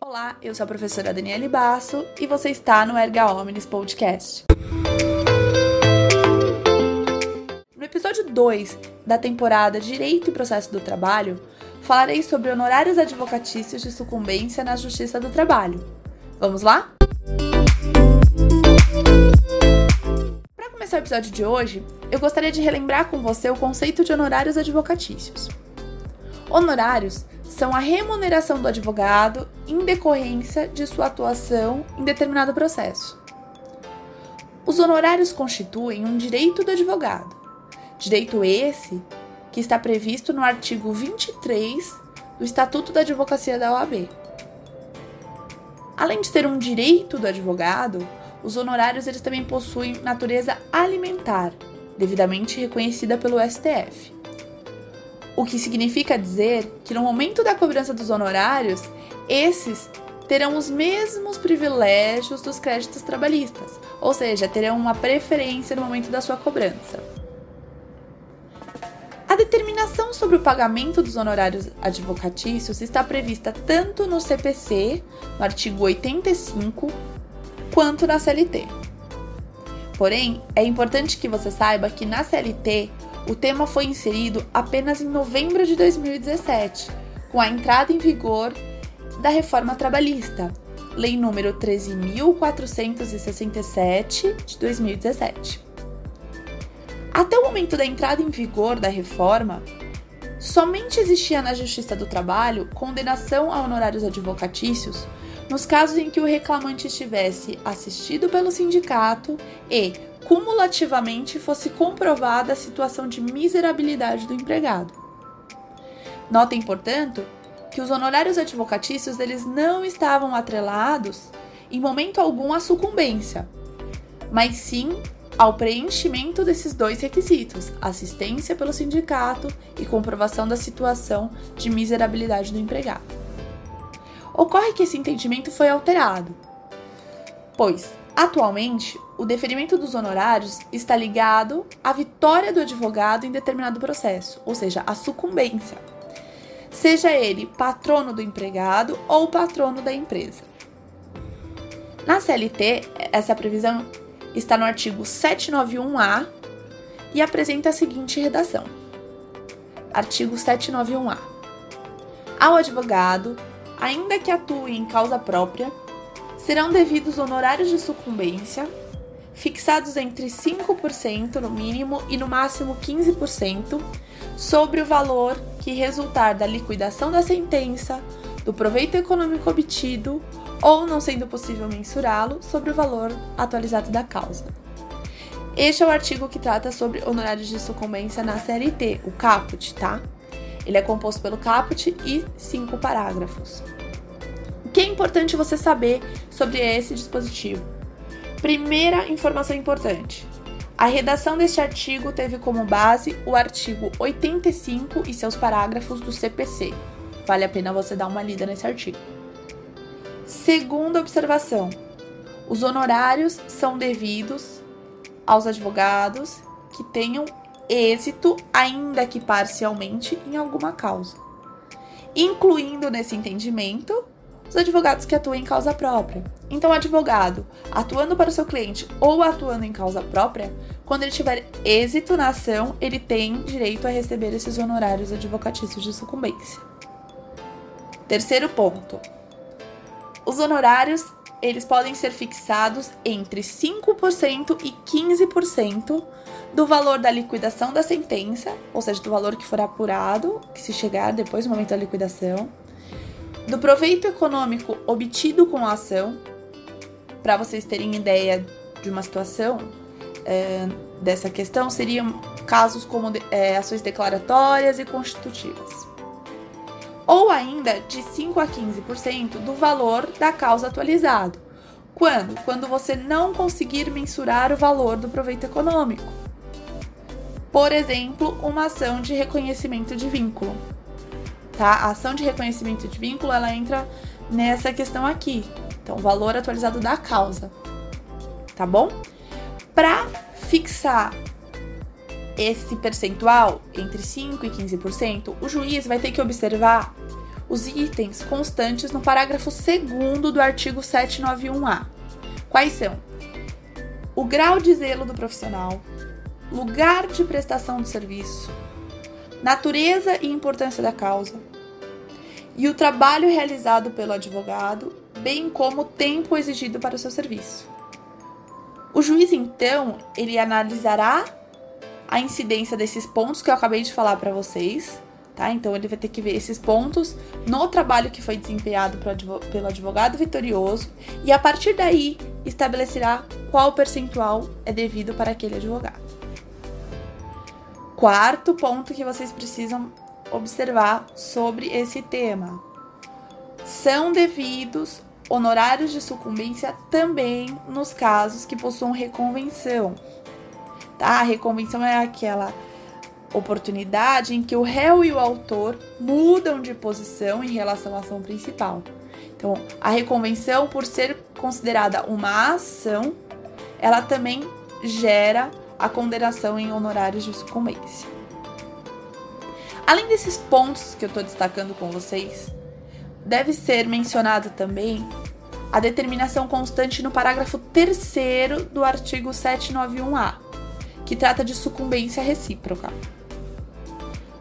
Olá, eu sou a professora Daniele Basso e você está no Erga Omnis Podcast. No episódio 2 da temporada Direito e Processo do Trabalho, falarei sobre honorários advocatícios de sucumbência na Justiça do Trabalho. Vamos lá? Para começar o episódio de hoje, eu gostaria de relembrar com você o conceito de honorários advocatícios. Honorários são a remuneração do advogado em decorrência de sua atuação em determinado processo. Os honorários constituem um direito do advogado, direito esse que está previsto no artigo 23 do Estatuto da Advocacia da OAB. Além de ser um direito do advogado, os honorários eles também possuem natureza alimentar, devidamente reconhecida pelo STF. O que significa dizer que no momento da cobrança dos honorários, esses terão os mesmos privilégios dos créditos trabalhistas, ou seja, terão uma preferência no momento da sua cobrança. A determinação sobre o pagamento dos honorários advocatícios está prevista tanto no CPC, no artigo 85, quanto na CLT. Porém, é importante que você saiba que na CLT o tema foi inserido apenas em novembro de 2017, com a entrada em vigor da reforma trabalhista, Lei número 13.467 de 2017. Até o momento da entrada em vigor da reforma, somente existia na Justiça do Trabalho condenação a honorários advocatícios nos casos em que o reclamante estivesse assistido pelo sindicato e, cumulativamente, fosse comprovada a situação de miserabilidade do empregado. Notem, portanto, que os honorários advocatícios eles não estavam atrelados em momento algum à sucumbência, mas sim ao preenchimento desses dois requisitos: assistência pelo sindicato e comprovação da situação de miserabilidade do empregado. Ocorre que esse entendimento foi alterado, pois, atualmente, o deferimento dos honorários está ligado à vitória do advogado em determinado processo, ou seja, à sucumbência, seja ele patrono do empregado ou patrono da empresa. Na CLT, essa previsão está no artigo 791A e apresenta a seguinte redação: Artigo 791A. Ao advogado, ainda que atue em causa própria, serão devidos honorários de sucumbência, fixados entre 5% no mínimo e no máximo 15%, sobre o valor que resultar da liquidação da sentença, do proveito econômico obtido ou, não sendo possível mensurá-lo, sobre o valor atualizado da causa. Este é o artigo que trata sobre honorários de sucumbência na CLT, o caput, tá? Ele é composto pelo caput e cinco parágrafos. Que é importante você saber sobre esse dispositivo? Primeira informação importante: a redação deste artigo teve como base o artigo 85 e seus parágrafos do CPC. Vale a pena você dar uma lida nesse artigo. Segunda observação: os honorários são devidos aos advogados que tenham êxito, ainda que parcialmente, em alguma causa, incluindo nesse entendimento os advogados que atuam em causa própria. Então, o advogado atuando para o seu cliente ou atuando em causa própria, quando ele tiver êxito na ação, ele tem direito a receber esses honorários advocatícios de sucumbência. Terceiro ponto: os honorários eles podem ser fixados entre 5% e 15% do valor da liquidação da sentença, ou seja, do valor que for apurado, que se chegar depois do momento da liquidação, do proveito econômico obtido com a ação, para vocês terem ideia de uma situação é, dessa questão, seriam casos como é, ações declaratórias e constitutivas ou ainda de 5 a 15% do valor da causa atualizado. Quando? Quando você não conseguir mensurar o valor do proveito econômico. Por exemplo, uma ação de reconhecimento de vínculo. Tá? A ação de reconhecimento de vínculo, ela entra nessa questão aqui. Então, valor atualizado da causa. Tá bom? Para fixar esse percentual, entre 5% e 15%, o juiz vai ter que observar os itens constantes no parágrafo 2 do artigo 791A. Quais são? O grau de zelo do profissional, lugar de prestação do serviço, natureza e importância da causa, e o trabalho realizado pelo advogado, bem como o tempo exigido para o seu serviço. O juiz, então, ele analisará a incidência desses pontos que eu acabei de falar para vocês, tá? Então ele vai ter que ver esses pontos no trabalho que foi desempenhado pelo advogado vitorioso e a partir daí estabelecerá qual percentual é devido para aquele advogado. Quarto ponto que vocês precisam observar sobre esse tema. São devidos honorários de sucumbência também nos casos que possuam reconvenção. Tá? A reconvenção é aquela oportunidade em que o réu e o autor mudam de posição em relação à ação principal. Então, a reconvenção, por ser considerada uma ação, ela também gera a condenação em honorários de sucumbência. Além desses pontos que eu estou destacando com vocês, deve ser mencionado também a determinação constante no parágrafo 3 do artigo 791A, que trata de sucumbência recíproca.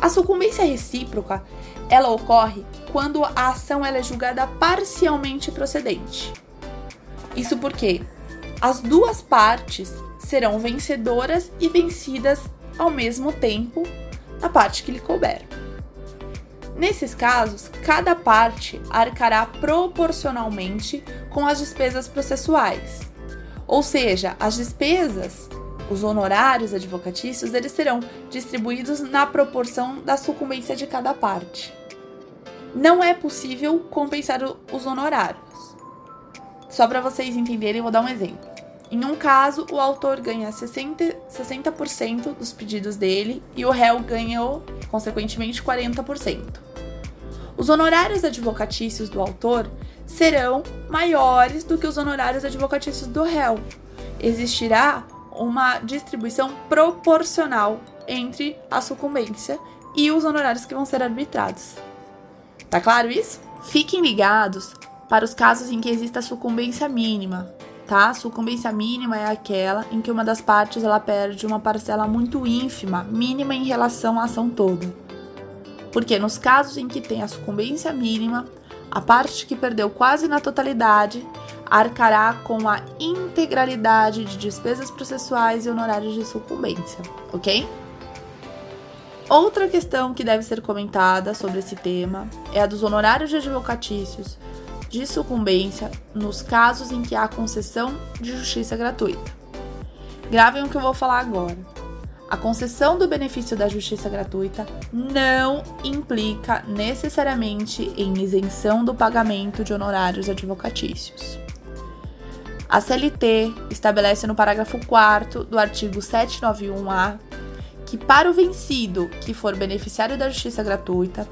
A sucumbência recíproca, ela ocorre quando a ação é julgada parcialmente procedente. Isso porque as duas partes serão vencedoras e vencidas ao mesmo tempo na parte que lhe couber. Nesses casos, cada parte arcará proporcionalmente com as despesas processuais. Ou seja, as despesas, os honorários advocatícios, eles serão distribuídos na proporção da sucumbência de cada parte. Não é possível compensar os honorários. Só para vocês entenderem, vou dar um exemplo. Em um caso, o autor ganha 60%, 60 dos pedidos dele e o réu ganhou, consequentemente, 40%. Os honorários advocatícios do autor serão maiores do que os honorários advocatícios do réu. Existirá uma distribuição proporcional entre a sucumbência e os honorários que vão ser arbitrados. Tá claro isso? Fiquem ligados para os casos em que exista sucumbência mínima, tá? Sucumbência mínima é aquela em que uma das partes ela perde uma parcela muito ínfima, mínima em relação à ação toda. Porque nos casos em que tem a sucumbência mínima, a parte que perdeu quase na totalidade arcará com a integralidade de despesas processuais e honorários de sucumbência, ok? Outra questão que deve ser comentada sobre esse tema é a dos honorários de advocatícios de sucumbência nos casos em que há concessão de justiça gratuita. Gravem o que eu vou falar agora. A concessão do benefício da justiça gratuita não implica necessariamente em isenção do pagamento de honorários advocatícios. A CLT estabelece no parágrafo 4 do artigo 791-A que, para o vencido que for beneficiário da justiça gratuita,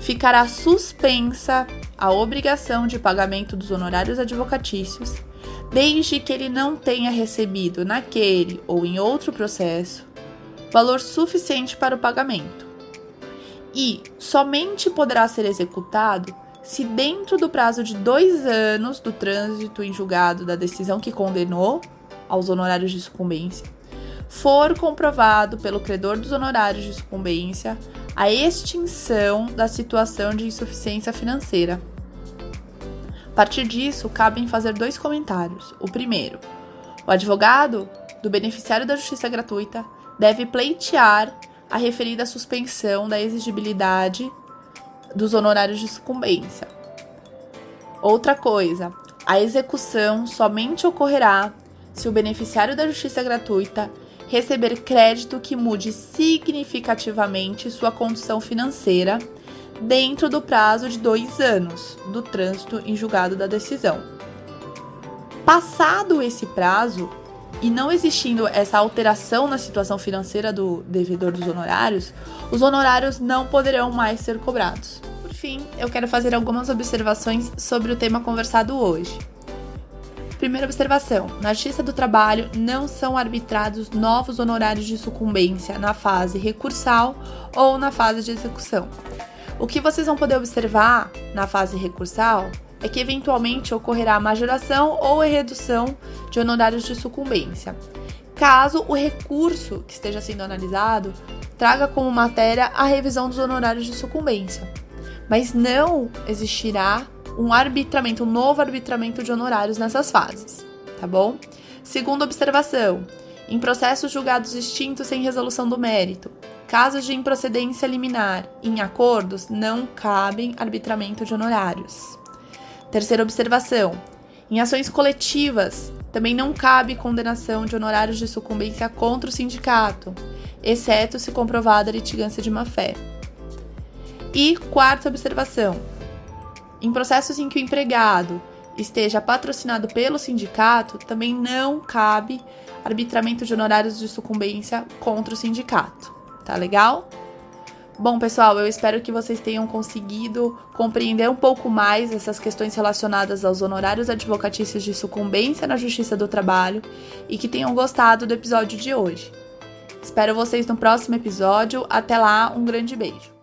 ficará suspensa a obrigação de pagamento dos honorários advocatícios, desde que ele não tenha recebido naquele ou em outro processo valor suficiente para o pagamento. E somente poderá ser executado se, dentro do prazo de dois anos do trânsito em julgado da decisão que condenou aos honorários de sucumbência, for comprovado pelo credor dos honorários de sucumbência a extinção da situação de insuficiência financeira. Partir disso, cabem fazer dois comentários. O primeiro, o advogado do beneficiário da justiça gratuita deve pleitear a referida suspensão da exigibilidade dos honorários de sucumbência. Outra coisa, a execução somente ocorrerá se o beneficiário da justiça gratuita receber crédito que mude significativamente sua condição financeira dentro do prazo de dois anos do trânsito em julgado da decisão. Passado esse prazo, e não existindo essa alteração na situação financeira do devedor dos honorários, os honorários não poderão mais ser cobrados. Por fim, eu quero fazer algumas observações sobre o tema conversado hoje. Primeira observação: na Justiça do Trabalho não são arbitrados novos honorários de sucumbência na fase recursal ou na fase de execução. O que vocês vão poder observar na fase recursal é que eventualmente ocorrerá a majoração ou a redução de honorários de sucumbência, caso o recurso que esteja sendo analisado traga como matéria a revisão dos honorários de sucumbência. Mas não existirá um arbitramento, um novo arbitramento de honorários nessas fases, tá bom? Segunda observação: em processos julgados extintos sem resolução do mérito, casos de improcedência liminar em acordos não cabem arbitramento de honorários. Terceira observação: em ações coletivas também não cabe condenação de honorários de sucumbência contra o sindicato, exceto se comprovada a litigância de má-fé. E quarta observação: em processos em que o empregado esteja patrocinado pelo sindicato, também não cabe arbitramento de honorários de sucumbência contra o sindicato. Tá legal? Bom, pessoal, eu espero que vocês tenham conseguido compreender um pouco mais essas questões relacionadas aos honorários advocatícios de sucumbência na Justiça do Trabalho e que tenham gostado do episódio de hoje. Espero vocês no próximo episódio. Até lá, um grande beijo.